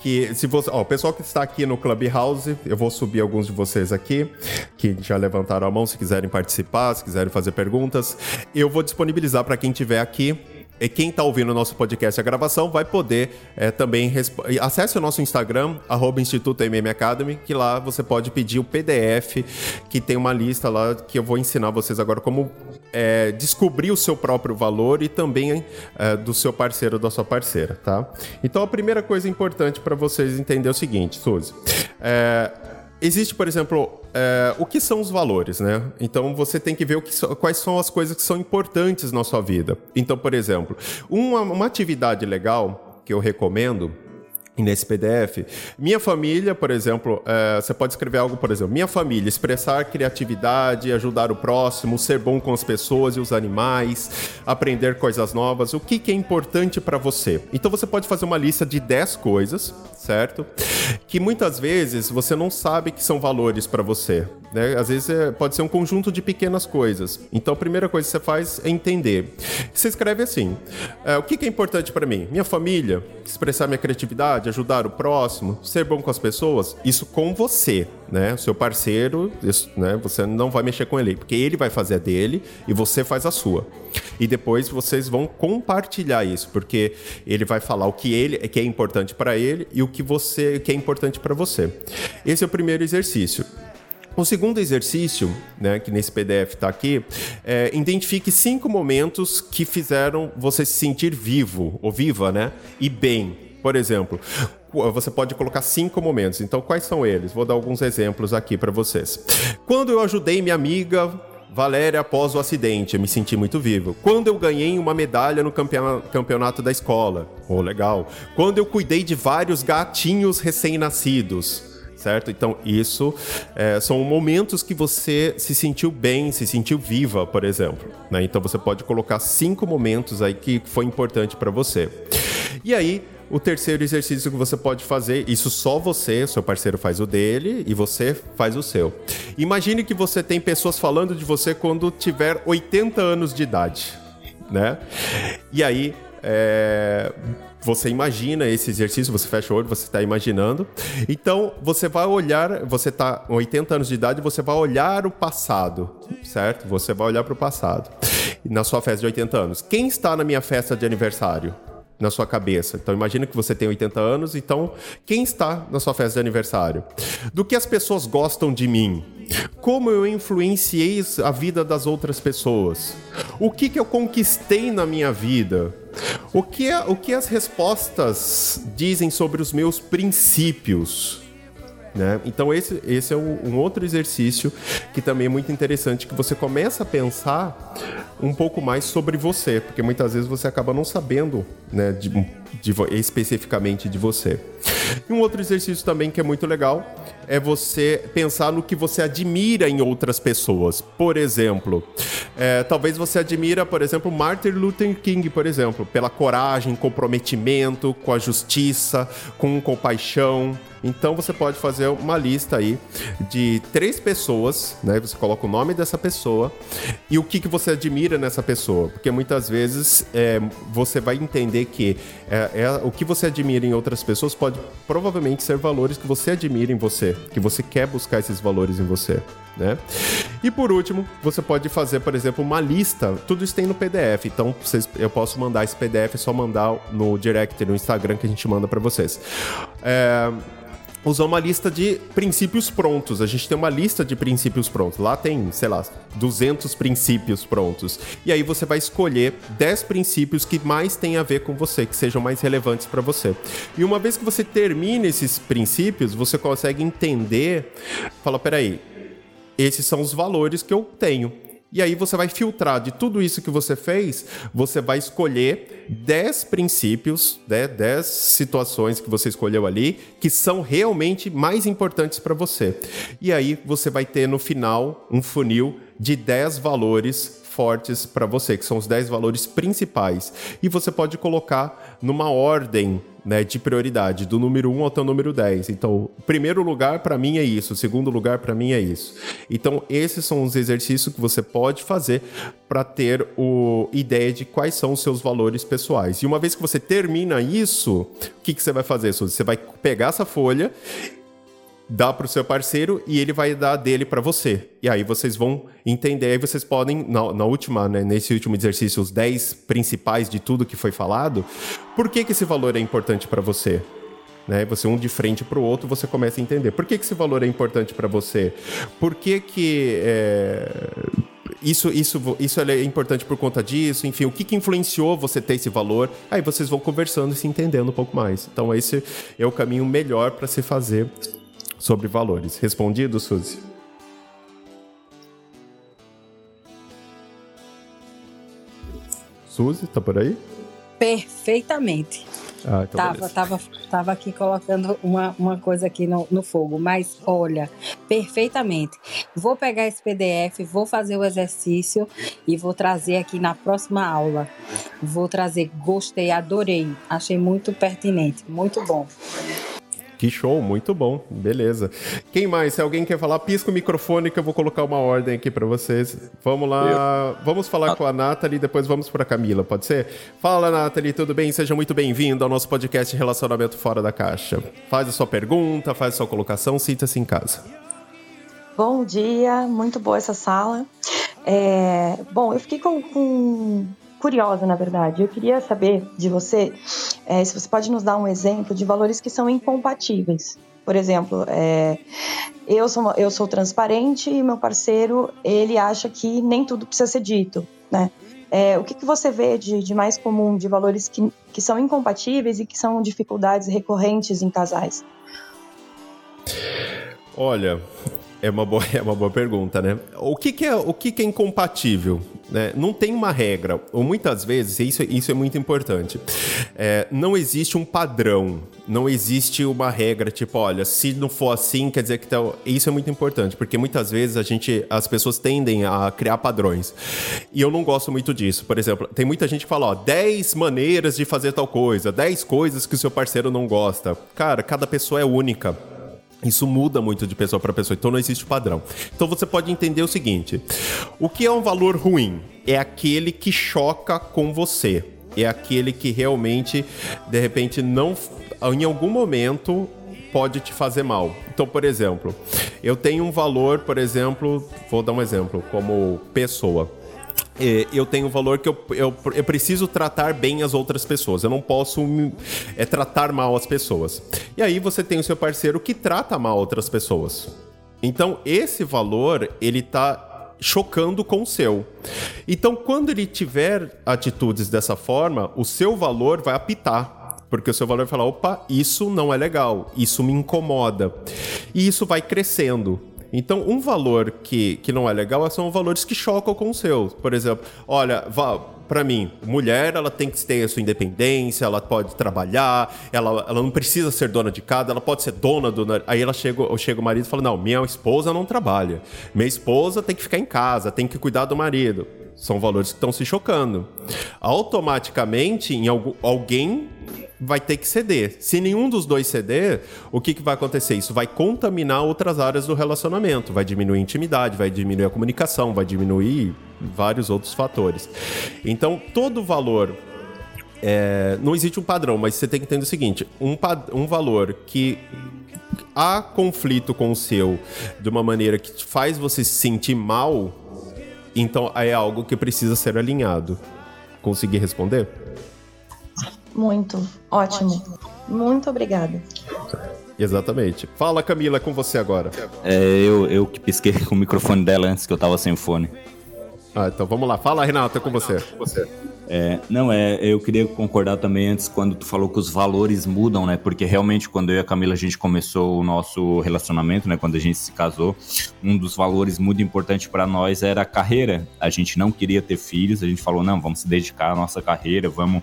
Que se você, ó, o pessoal que está aqui no Clubhouse, eu vou subir alguns de vocês aqui que já levantaram a mão, se quiserem participar, se quiserem fazer perguntas, eu vou disponibilizar para quem estiver aqui e quem está ouvindo o nosso podcast, a gravação, vai poder é, também acesse o nosso Instagram, Instituto MM Academy, que lá você pode pedir o PDF, que tem uma lista lá que eu vou ensinar vocês agora como é, descobrir o seu próprio valor e também é, do seu parceiro ou da sua parceira, tá? Então a primeira coisa importante para vocês entender é o seguinte, Suzy. É, existe, por exemplo, é, o que são os valores, né? Então você tem que ver que, quais são as coisas que são importantes na sua vida. Então, por exemplo, uma, uma atividade legal que eu recomendo nesse PDF. Minha família, por exemplo, é, você pode escrever algo, por exemplo, minha família, expressar criatividade, ajudar o próximo, ser bom com as pessoas e os animais, aprender coisas novas. O que, que é importante para você? Então você pode fazer uma lista de 10 coisas, certo? Que muitas vezes você não sabe que são valores para você. Né? Às vezes é, pode ser um conjunto de pequenas coisas. Então a primeira coisa que você faz é entender. Você escreve assim: é, o que, que é importante para mim? Minha família, expressar minha criatividade, ajudar o próximo, ser bom com as pessoas. Isso com você, né? Seu parceiro, isso, né? Você não vai mexer com ele, porque ele vai fazer a dele e você faz a sua. E depois vocês vão compartilhar isso, porque ele vai falar o que ele que é importante para ele e o que você que é importante para você. Esse é o primeiro exercício. O segundo exercício, né, que nesse PDF está aqui, é identifique cinco momentos que fizeram você se sentir vivo ou viva, né, e bem. Por exemplo, você pode colocar cinco momentos. Então, quais são eles? Vou dar alguns exemplos aqui para vocês. Quando eu ajudei minha amiga Valéria após o acidente, eu me senti muito vivo. Quando eu ganhei uma medalha no campeonato da escola, oh legal. Quando eu cuidei de vários gatinhos recém-nascidos, certo? Então, isso é, são momentos que você se sentiu bem, se sentiu viva, por exemplo. Né? Então, você pode colocar cinco momentos aí que foi importante para você. E aí, o terceiro exercício que você pode fazer, isso só você, seu parceiro faz o dele e você faz o seu. Imagine que você tem pessoas falando de você quando tiver 80 anos de idade, né? E aí, é, você imagina esse exercício, você fecha o olho, você está imaginando. Então, você vai olhar, você está com 80 anos de idade, você vai olhar o passado, certo? Você vai olhar para o passado. Na sua festa de 80 anos. Quem está na minha festa de aniversário? Na sua cabeça. Então imagina que você tem 80 anos, então quem está na sua festa de aniversário? Do que as pessoas gostam de mim? Como eu influenciei a vida das outras pessoas? O que, que eu conquistei na minha vida? O que, o que as respostas dizem sobre os meus princípios? Né? Então esse, esse é um, um, outro exercício que também é muito interessante, que você começa a pensar um pouco mais sobre você, porque muitas vezes você acaba não sabendo né, de, de, especificamente de você. E um outro exercício também que é muito legal é você pensar no que você admira em outras pessoas. Por exemplo, é, talvez você admira, por exemplo, Martin Luther King, por exemplo, pela coragem, comprometimento com a justiça, com compaixão. Então você pode fazer uma lista aí de três pessoas, né? Você coloca o nome dessa pessoa e o que, que você admira nessa pessoa, porque muitas vezes é, você vai entender que é, é, o que você admira em outras pessoas pode provavelmente ser valores que você admira em você, que você quer buscar esses valores em você. Né? E por último, você pode fazer, por exemplo, uma lista. Tudo isso tem no PDF, então vocês, eu posso mandar esse PDF, é só mandar no direct no Instagram que a gente manda para vocês. É, usar uma lista de princípios prontos. A gente tem uma lista de princípios prontos. Lá tem, sei lá, 200 princípios prontos. E aí você vai escolher 10 princípios que mais têm a ver com você, que sejam mais relevantes para você. E uma vez que você termina esses princípios, você consegue entender, fala, peraí, esses são os valores que eu tenho. E aí você vai filtrar de tudo isso que você fez, você vai escolher 10 princípios, né, 10 situações que você escolheu ali, que são realmente mais importantes para você. E aí você vai ter no final um funil de 10 valores fortes para você, que são os 10 valores principais. E você pode colocar numa ordem né, de prioridade, do número 1 até o número 10. Então, primeiro lugar para mim é isso, segundo lugar para mim é isso. Então, esses são os exercícios que você pode fazer para ter o ideia de quais são os seus valores pessoais. E uma vez que você termina isso, o que, que você vai fazer? Você vai pegar essa folha dá para o seu parceiro e ele vai dar dele para você. E aí vocês vão entender, aí vocês podem, na, na última, né, nesse último exercício, os 10 principais de tudo que foi falado, por que, que esse valor é importante para você? Né? Você um de frente para o outro, você começa a entender. Por que, que esse valor é importante para você? Por que que... É isso, isso, isso é importante por conta disso, enfim, o que, que influenciou você ter esse valor? Aí vocês vão conversando e se entendendo um pouco mais. Então, esse é o caminho melhor para se fazer sobre valores. Respondido, Suzy? Suzy, tá por aí? Perfeitamente. Ah, então tava, tava, tava aqui colocando uma, uma coisa aqui no, no fogo, mas olha, perfeitamente. Vou pegar esse PDF, vou fazer o exercício e vou trazer aqui na próxima aula. Vou trazer, gostei, adorei, achei muito pertinente, muito bom. Que show, muito bom, beleza. Quem mais? Se alguém quer falar, pisca o microfone que eu vou colocar uma ordem aqui para vocês. Vamos lá, eu... vamos falar ah. com a Nathalie e depois vamos para Camila, pode ser? Fala, Nathalie, tudo bem? Seja muito bem-vindo ao nosso podcast Relacionamento Fora da Caixa. Faz a sua pergunta, faz a sua colocação, sinta-se em casa. Bom dia, muito boa essa sala. É, bom, eu fiquei com, com curiosa, na verdade. Eu queria saber de você é, se você pode nos dar um exemplo de valores que são incompatíveis. Por exemplo, é, eu, sou, eu sou transparente e meu parceiro ele acha que nem tudo precisa ser dito, né? É, o que, que você vê de, de, mais comum de valores que, que são incompatíveis e que são dificuldades recorrentes em casais? Olha, é uma boa, é uma boa pergunta, né? O que, que é, o que, que é incompatível? Né? Não tem uma regra, ou muitas vezes, isso, isso é muito importante, é, não existe um padrão, não existe uma regra, tipo, olha, se não for assim, quer dizer que tá... isso é muito importante, porque muitas vezes a gente, as pessoas tendem a criar padrões, e eu não gosto muito disso. Por exemplo, tem muita gente que fala, ó, 10 maneiras de fazer tal coisa, 10 coisas que o seu parceiro não gosta. Cara, cada pessoa é única. Isso muda muito de pessoa para pessoa, então não existe padrão. Então você pode entender o seguinte: o que é um valor ruim? É aquele que choca com você. É aquele que realmente, de repente, não. Em algum momento pode te fazer mal. Então, por exemplo, eu tenho um valor, por exemplo, vou dar um exemplo, como pessoa. É, eu tenho um valor que eu, eu, eu, preciso tratar bem as outras pessoas. Eu não posso é, tratar mal as pessoas. E aí você tem o seu parceiro que trata mal outras pessoas. Então, esse valor, ele tá chocando com o seu. Então, quando ele tiver atitudes dessa forma, o seu valor vai apitar. Porque o seu valor vai falar: opa, isso não é legal, isso me incomoda. E isso vai crescendo. Então, um valor que, que não é legal são valores que chocam com o seu. Por exemplo, olha, para mim, mulher ela tem que ter a sua independência, ela pode trabalhar, ela, ela não precisa ser dona de casa, ela pode ser dona do. Aí ela chega, chega o marido e fala: Não, minha esposa não trabalha. Minha esposa tem que ficar em casa, tem que cuidar do marido. São valores que estão se chocando. Automaticamente, em alguém vai ter que ceder. Se nenhum dos dois ceder, o que, que vai acontecer? Isso vai contaminar outras áreas do relacionamento, vai diminuir a intimidade, vai diminuir a comunicação, vai diminuir vários outros fatores. Então, todo valor. É, não existe um padrão, mas você tem que entender o seguinte: um, um valor que há conflito com o seu de uma maneira que faz você se sentir mal, então é algo que precisa ser alinhado. Consegui responder? Muito. Ótimo. Ótimo. Muito obrigada. Exatamente. Fala, Camila, com você agora. É, eu, eu que pisquei com o microfone dela antes que eu tava sem fone. Ah, então vamos lá. Fala, Renata, com você. Com você. É, não, é, eu queria concordar também antes quando tu falou que os valores mudam, né? Porque realmente quando eu e a Camila a gente começou o nosso relacionamento, né? Quando a gente se casou, um dos valores muito importantes para nós era a carreira. A gente não queria ter filhos, a gente falou, não, vamos se dedicar à nossa carreira, vamos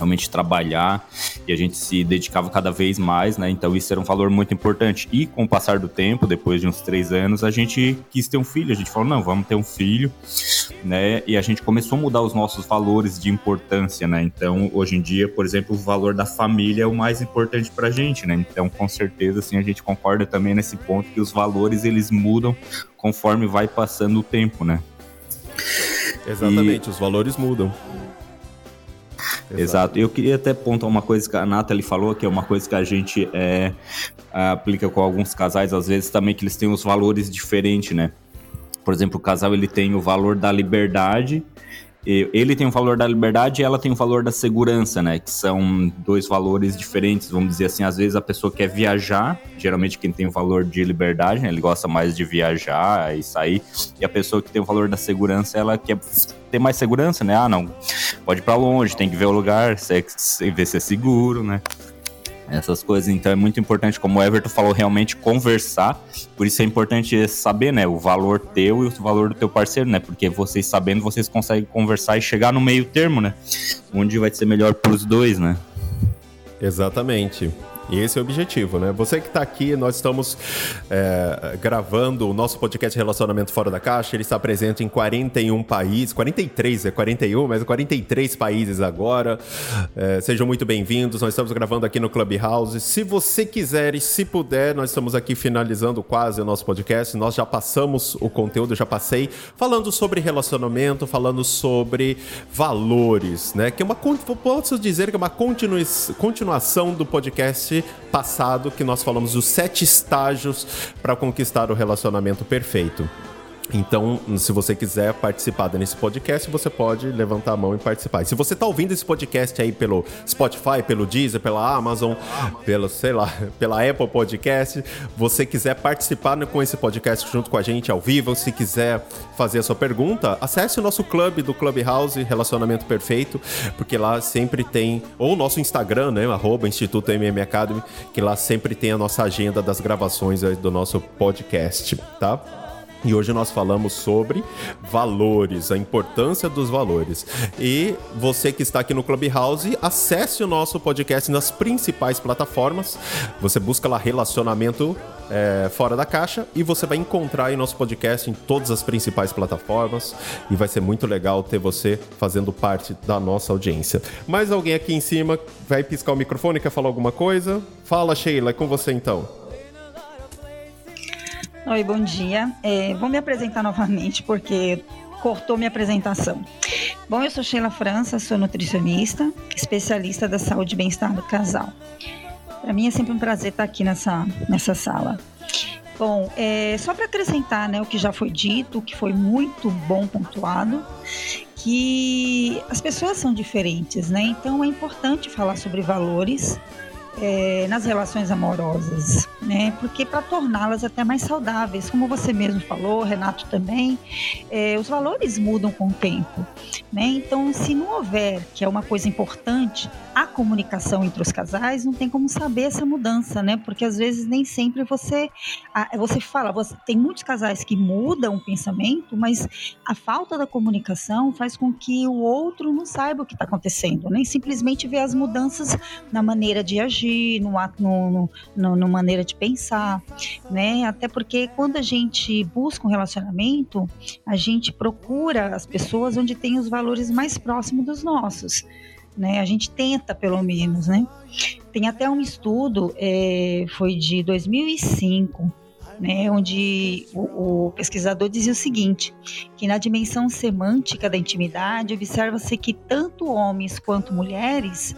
realmente trabalhar e a gente se dedicava cada vez mais, né? Então isso era um valor muito importante. E com o passar do tempo, depois de uns três anos, a gente quis ter um filho. A gente falou, não, vamos ter um filho, né? E a gente começou a mudar os nossos valores de importância, né? Então hoje em dia, por exemplo, o valor da família é o mais importante pra gente, né? Então com certeza, assim, a gente concorda também nesse ponto que os valores eles mudam conforme vai passando o tempo, né? Exatamente, e... os valores mudam. Exato. Eu queria até pontuar uma coisa que a Nathalie falou, que é uma coisa que a gente é, aplica com alguns casais, às vezes também, que eles têm os valores diferentes, né? Por exemplo, o casal ele tem o valor da liberdade ele tem o valor da liberdade e ela tem o valor da segurança, né? Que são dois valores diferentes, vamos dizer assim. Às vezes a pessoa quer viajar, geralmente quem tem o valor de liberdade, né? ele gosta mais de viajar e sair. E a pessoa que tem o valor da segurança, ela quer ter mais segurança, né? Ah, não, pode ir pra longe, tem que ver o lugar, ver se é seguro, né? Essas coisas. Então é muito importante, como o Everton falou, realmente conversar. Por isso é importante saber, né, o valor teu e o valor do teu parceiro, né? Porque vocês sabendo, vocês conseguem conversar e chegar no meio termo, né? Onde vai ser melhor para os dois, né? Exatamente. E esse é o objetivo, né? Você que está aqui, nós estamos é, gravando o nosso podcast Relacionamento Fora da Caixa. Ele está presente em 41 países, 43, é 41, mas 43 países agora. É, sejam muito bem-vindos. Nós estamos gravando aqui no Clubhouse. Se você quiser e se puder, nós estamos aqui finalizando quase o nosso podcast. Nós já passamos o conteúdo, já passei, falando sobre relacionamento, falando sobre valores, né? Que é uma, posso dizer que é uma continuação do podcast passado que nós falamos dos sete estágios para conquistar o relacionamento perfeito. Então, se você quiser participar desse podcast, você pode levantar a mão e participar. E se você está ouvindo esse podcast aí pelo Spotify, pelo Deezer, pela Amazon, pelo, sei lá, pela Apple Podcast, você quiser participar com esse podcast junto com a gente ao vivo, se quiser fazer a sua pergunta, acesse o nosso clube do Clubhouse Relacionamento Perfeito, porque lá sempre tem, ou o nosso Instagram, né, arroba Instituto MM Academy, que lá sempre tem a nossa agenda das gravações do nosso podcast, tá? E hoje nós falamos sobre valores, a importância dos valores. E você que está aqui no Clubhouse, acesse o nosso podcast nas principais plataformas. Você busca lá relacionamento é, fora da caixa e você vai encontrar aí nosso podcast em todas as principais plataformas. E vai ser muito legal ter você fazendo parte da nossa audiência. Mais alguém aqui em cima vai piscar o microfone, quer falar alguma coisa? Fala, Sheila, é com você então. Oi, bom dia. É, vou me apresentar novamente porque cortou minha apresentação. Bom, eu sou Sheila França, sou nutricionista, especialista da saúde e bem-estar do casal. Para mim é sempre um prazer estar aqui nessa, nessa sala. Bom, é, só para acrescentar né, o que já foi dito, que foi muito bom pontuado, que as pessoas são diferentes, né? Então é importante falar sobre valores, é, nas relações amorosas, né? Porque para torná-las até mais saudáveis, como você mesmo falou, Renato também, é, os valores mudam com o tempo, né? Então, se não houver, que é uma coisa importante, a comunicação entre os casais, não tem como saber essa mudança, né? Porque às vezes nem sempre você, você fala, você tem muitos casais que mudam o pensamento, mas a falta da comunicação faz com que o outro não saiba o que está acontecendo, nem simplesmente vê as mudanças na maneira de agir agir, no, no, no, no maneira de pensar, né? Até porque quando a gente busca um relacionamento, a gente procura as pessoas onde tem os valores mais próximos dos nossos. Né? A gente tenta, pelo menos, né? Tem até um estudo, é, foi de 2005, né, onde o, o, pesquisador dizia o seguinte, que na dimensão semântica da intimidade observa-se que tanto homens quanto mulheres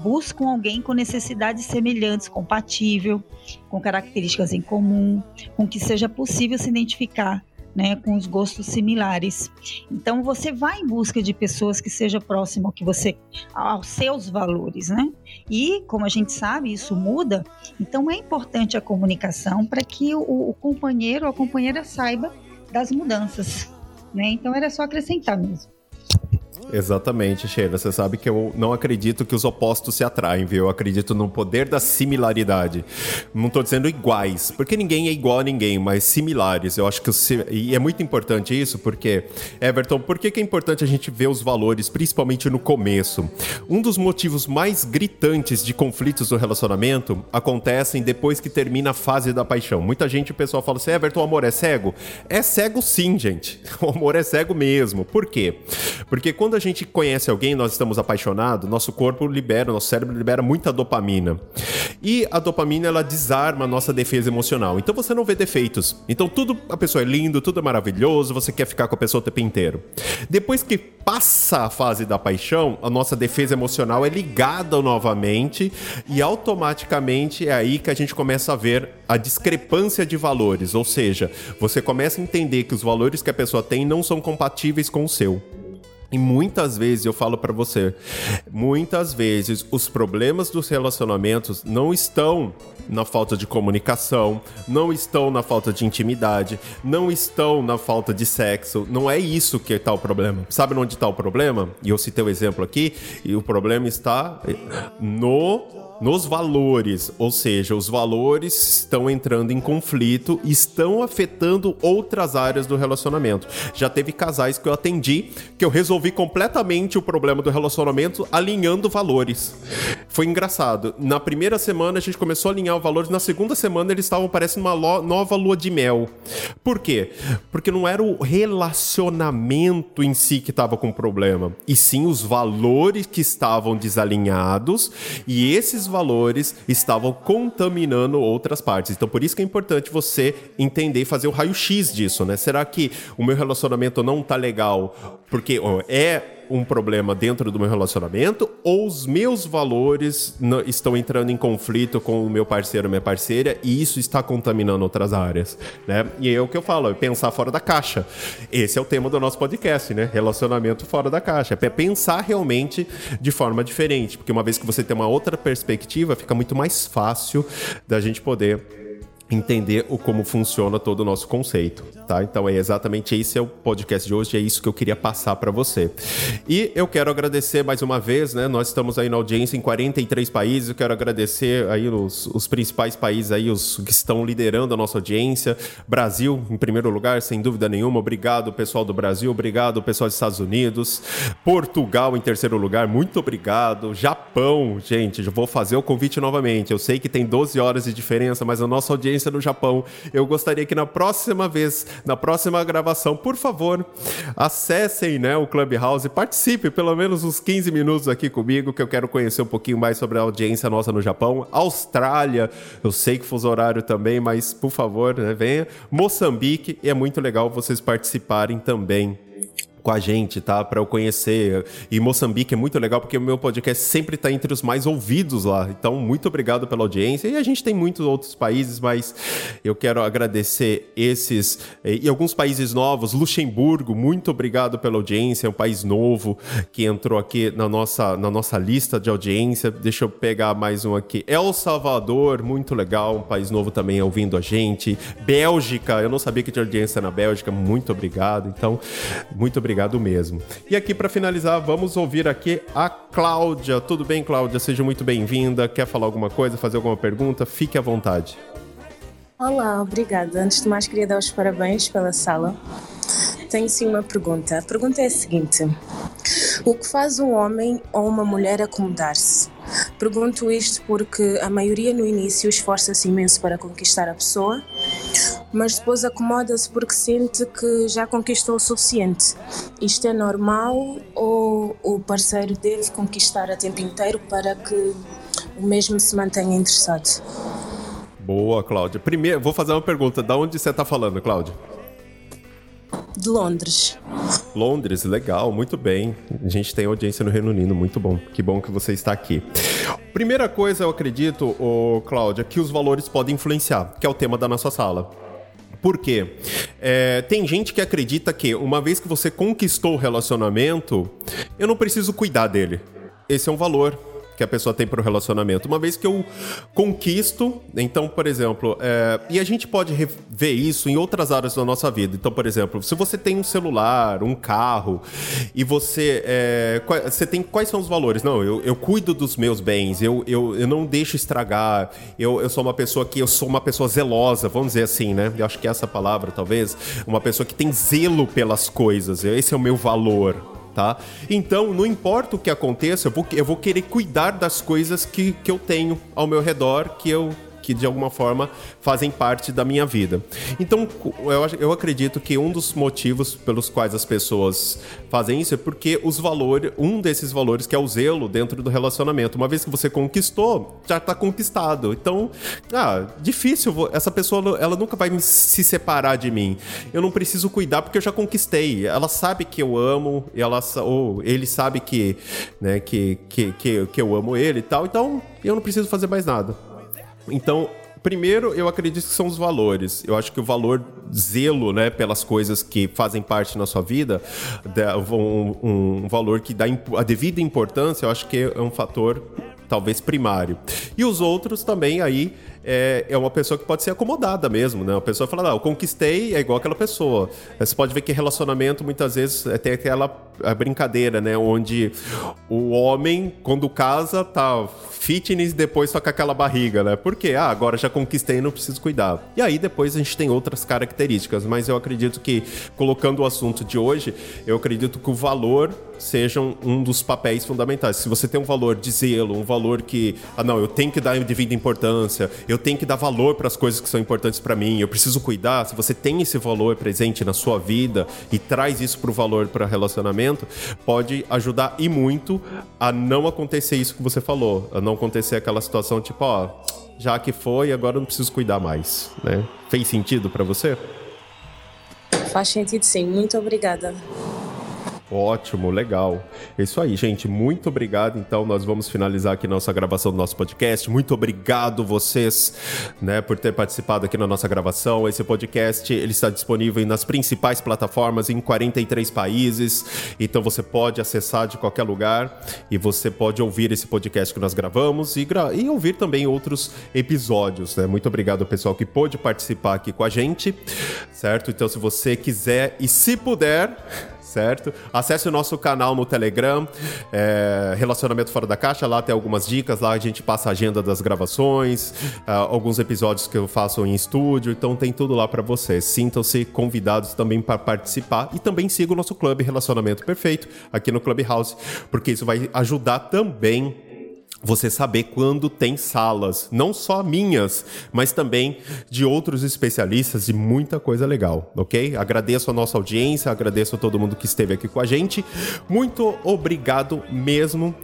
buscam alguém com necessidades semelhantes, compatível, com características em comum, com que seja possível se identificar né, com os gostos similares. Então você vai em busca de pessoas que sejam próximas ao que você, aos seus valores, né? E como a gente sabe, isso muda. Então é importante a comunicação para que o, o companheiro ou a companheira saiba das mudanças, né? Então era só acrescentar mesmo. Exatamente, Sheila. Você sabe que eu não acredito que os opostos se atraem, viu? Eu acredito no poder da similaridade. Não estou dizendo iguais, porque ninguém é igual a ninguém, mas similares. Eu acho que. E é muito importante isso, porque, Everton, por que, que é importante a gente ver os valores, principalmente no começo? Um dos motivos mais gritantes de conflitos no relacionamento acontecem depois que termina a fase da paixão. Muita gente, o pessoal fala assim: Everton, o amor é cego? É cego sim, gente. O amor é cego mesmo. Por quê? Porque quando a gente conhece alguém, nós estamos apaixonados, nosso corpo libera, nosso cérebro libera muita dopamina. E a dopamina ela desarma a nossa defesa emocional. Então você não vê defeitos. Então tudo a pessoa é lindo, tudo é maravilhoso, você quer ficar com a pessoa o tempo inteiro. Depois que passa a fase da paixão, a nossa defesa emocional é ligada novamente e automaticamente é aí que a gente começa a ver a discrepância de valores, ou seja, você começa a entender que os valores que a pessoa tem não são compatíveis com o seu. E muitas vezes eu falo para você, muitas vezes os problemas dos relacionamentos não estão na falta de comunicação, não estão na falta de intimidade, não estão na falta de sexo. Não é isso que está o problema. Sabe onde está o problema? E eu citei o exemplo aqui, e o problema está no nos valores, ou seja, os valores estão entrando em conflito estão afetando outras áreas do relacionamento. Já teve casais que eu atendi que eu resolvi completamente o problema do relacionamento alinhando valores. Foi engraçado. Na primeira semana a gente começou a alinhar os valores, na segunda semana eles estavam parecendo uma nova lua de mel. Por quê? Porque não era o relacionamento em si que estava com problema, e sim os valores que estavam desalinhados e esses valores estavam contaminando outras partes. Então, por isso que é importante você entender e fazer o raio-x disso, né? Será que o meu relacionamento não tá legal porque ó, é um problema dentro do meu relacionamento ou os meus valores estão entrando em conflito com o meu parceiro, minha parceira e isso está contaminando outras áreas, né? E é o que eu falo, é pensar fora da caixa. Esse é o tema do nosso podcast, né? Relacionamento fora da caixa. É pensar realmente de forma diferente, porque uma vez que você tem uma outra perspectiva, fica muito mais fácil da gente poder entender o como funciona todo o nosso conceito, tá? Então é exatamente esse é o podcast de hoje, é isso que eu queria passar para você. E eu quero agradecer mais uma vez, né? Nós estamos aí na audiência em 43 países, eu quero agradecer aí os, os principais países aí, os que estão liderando a nossa audiência. Brasil, em primeiro lugar, sem dúvida nenhuma. Obrigado, pessoal do Brasil, obrigado, pessoal dos Estados Unidos. Portugal em terceiro lugar, muito obrigado. Japão, gente, já vou fazer o convite novamente. Eu sei que tem 12 horas de diferença, mas a nossa audiência no Japão. Eu gostaria que na próxima vez, na próxima gravação, por favor, acessem né, o Clubhouse e participe pelo menos uns 15 minutos aqui comigo, que eu quero conhecer um pouquinho mais sobre a audiência nossa no Japão. Austrália, eu sei que fuso horário também, mas por favor, né, venha. Moçambique, é muito legal vocês participarem também com a gente, tá? Para eu conhecer. E Moçambique é muito legal porque o meu podcast sempre está entre os mais ouvidos lá. Então, muito obrigado pela audiência. E a gente tem muitos outros países, mas eu quero agradecer esses e alguns países novos. Luxemburgo, muito obrigado pela audiência. É um país novo que entrou aqui na nossa, na nossa lista de audiência. Deixa eu pegar mais um aqui. El Salvador, muito legal. Um país novo também ouvindo a gente. Bélgica, eu não sabia que tinha audiência na Bélgica. Muito obrigado. Então, muito obrigado obrigado mesmo. E aqui para finalizar, vamos ouvir aqui a Cláudia. Tudo bem, Cláudia? Seja muito bem-vinda. Quer falar alguma coisa, fazer alguma pergunta? Fique à vontade. Olá, obrigada. Antes de mais, queria dar os parabéns pela sala. Tenho sim uma pergunta. A pergunta é a seguinte: O que faz um homem ou uma mulher acomodar-se? Pergunto isto porque a maioria no início esforça-se imenso para conquistar a pessoa, mas depois acomoda-se porque sente que já conquistou o suficiente. Isto é normal ou o parceiro deve conquistar a tempo inteiro para que o mesmo se mantenha interessado? Boa, Cláudia. Primeiro, vou fazer uma pergunta. Da onde você está falando, Cláudia? De Londres. Londres, legal, muito bem. A gente tem audiência no Reino Unido, muito bom. Que bom que você está aqui. Primeira coisa, eu acredito, oh, Cláudia, que os valores podem influenciar, que é o tema da nossa sala. Por quê? É, tem gente que acredita que uma vez que você conquistou o relacionamento, eu não preciso cuidar dele. Esse é um valor que a pessoa tem para o relacionamento. Uma vez que eu conquisto, então, por exemplo, é, e a gente pode ver isso em outras áreas da nossa vida. Então, por exemplo, se você tem um celular, um carro, e você, é, você tem quais são os valores? Não, eu, eu cuido dos meus bens, eu, eu, eu não deixo estragar, eu, eu sou uma pessoa que eu sou uma pessoa zelosa, vamos dizer assim, né? Eu acho que é essa palavra, talvez, uma pessoa que tem zelo pelas coisas. Esse é o meu valor tá? Então, não importa o que aconteça, eu vou, eu vou querer cuidar das coisas que, que eu tenho ao meu redor, que eu que de alguma forma fazem parte da minha vida. Então, eu, eu acredito que um dos motivos pelos quais as pessoas fazem isso é porque os valores, um desses valores que é o zelo dentro do relacionamento, uma vez que você conquistou, já está conquistado. Então, ah, difícil, essa pessoa ela nunca vai se separar de mim. Eu não preciso cuidar porque eu já conquistei. Ela sabe que eu amo, ela ou ele sabe que, né, que, que, que, que eu amo ele e tal. Então, eu não preciso fazer mais nada. Então, primeiro, eu acredito que são os valores. Eu acho que o valor zelo, né, pelas coisas que fazem parte na sua vida, um, um valor que dá a devida importância, eu acho que é um fator talvez primário. E os outros também aí é, é uma pessoa que pode ser acomodada mesmo, né? A pessoa fala, não, eu conquistei, é igual aquela pessoa. Você pode ver que relacionamento muitas vezes é, tem aquela brincadeira, né? Onde o homem, quando casa, tá fitness depois só com aquela barriga, né? Porque, ah, agora já conquistei, não preciso cuidar. E aí depois a gente tem outras características, mas eu acredito que, colocando o assunto de hoje, eu acredito que o valor sejam um dos papéis fundamentais. Se você tem um valor de zelo, um valor que, ah, não, eu tenho que dar devida importância, eu tenho que dar valor para as coisas que são importantes para mim, eu preciso cuidar. Se você tem esse valor presente na sua vida e traz isso para o valor para relacionamento, pode ajudar e muito a não acontecer isso que você falou, a não acontecer aquela situação tipo, ó, já que foi, agora eu não preciso cuidar mais, né? Fez sentido para você? Faz sentido sim. Muito obrigada. Ótimo, legal. É isso aí, gente. Muito obrigado. Então, nós vamos finalizar aqui nossa gravação do nosso podcast. Muito obrigado vocês, né, por ter participado aqui na nossa gravação. Esse podcast ele está disponível nas principais plataformas em 43 países. Então, você pode acessar de qualquer lugar e você pode ouvir esse podcast que nós gravamos e, gra e ouvir também outros episódios. Né? Muito obrigado ao pessoal que pôde participar aqui com a gente, certo? Então, se você quiser e se puder certo? Acesse o nosso canal no Telegram, é, Relacionamento Fora da Caixa, lá tem algumas dicas, lá a gente passa a agenda das gravações, uh, alguns episódios que eu faço em estúdio, então tem tudo lá para vocês. Sintam-se convidados também para participar e também siga o nosso clube Relacionamento Perfeito aqui no Clubhouse, porque isso vai ajudar também você saber quando tem salas, não só minhas, mas também de outros especialistas e muita coisa legal, ok? Agradeço a nossa audiência, agradeço a todo mundo que esteve aqui com a gente. Muito obrigado mesmo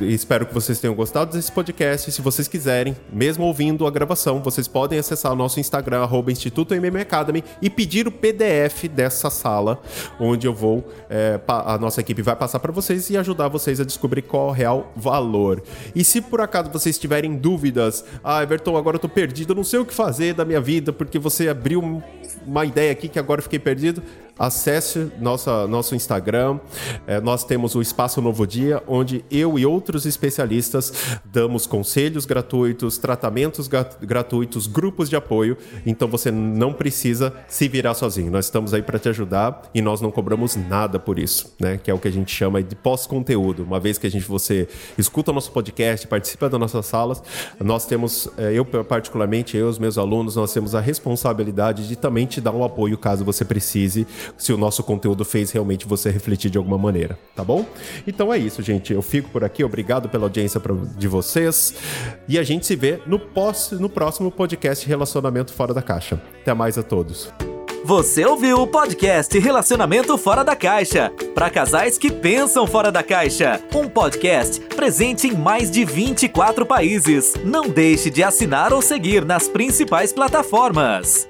espero que vocês tenham gostado desse podcast. Se vocês quiserem, mesmo ouvindo a gravação, vocês podem acessar o nosso Instagram, arroba Instituto MM Academy, e pedir o PDF dessa sala, onde eu vou, é, a nossa equipe vai passar para vocês e ajudar vocês a descobrir qual é o real valor. E se por acaso vocês tiverem dúvidas, ah, Everton, agora eu tô perdido, eu não sei o que fazer da minha vida, porque você abriu uma ideia aqui que agora eu fiquei perdido, acesse nossa, nosso Instagram. É, nós temos o Espaço Novo Dia, onde eu e outros especialistas damos conselhos gratuitos, tratamentos gratuitos, grupos de apoio. Então você não precisa se virar sozinho. Nós estamos aí para te ajudar e nós não cobramos nada por isso, né? Que é o que a gente chama de pós-conteúdo. Uma vez que a gente você escuta o nosso podcast, participa das nossas salas, nós temos, é, eu particularmente, eu e os meus alunos, nós temos a responsabilidade de também te dar um apoio caso você precise se o nosso conteúdo fez realmente você refletir de alguma maneira, tá bom? Então é isso, gente. Eu fico por aqui. Obrigado pela audiência de vocês. E a gente se vê no, pós, no próximo podcast Relacionamento Fora da Caixa. Até mais a todos. Você ouviu o podcast Relacionamento Fora da Caixa para casais que pensam fora da caixa. Um podcast presente em mais de 24 países. Não deixe de assinar ou seguir nas principais plataformas.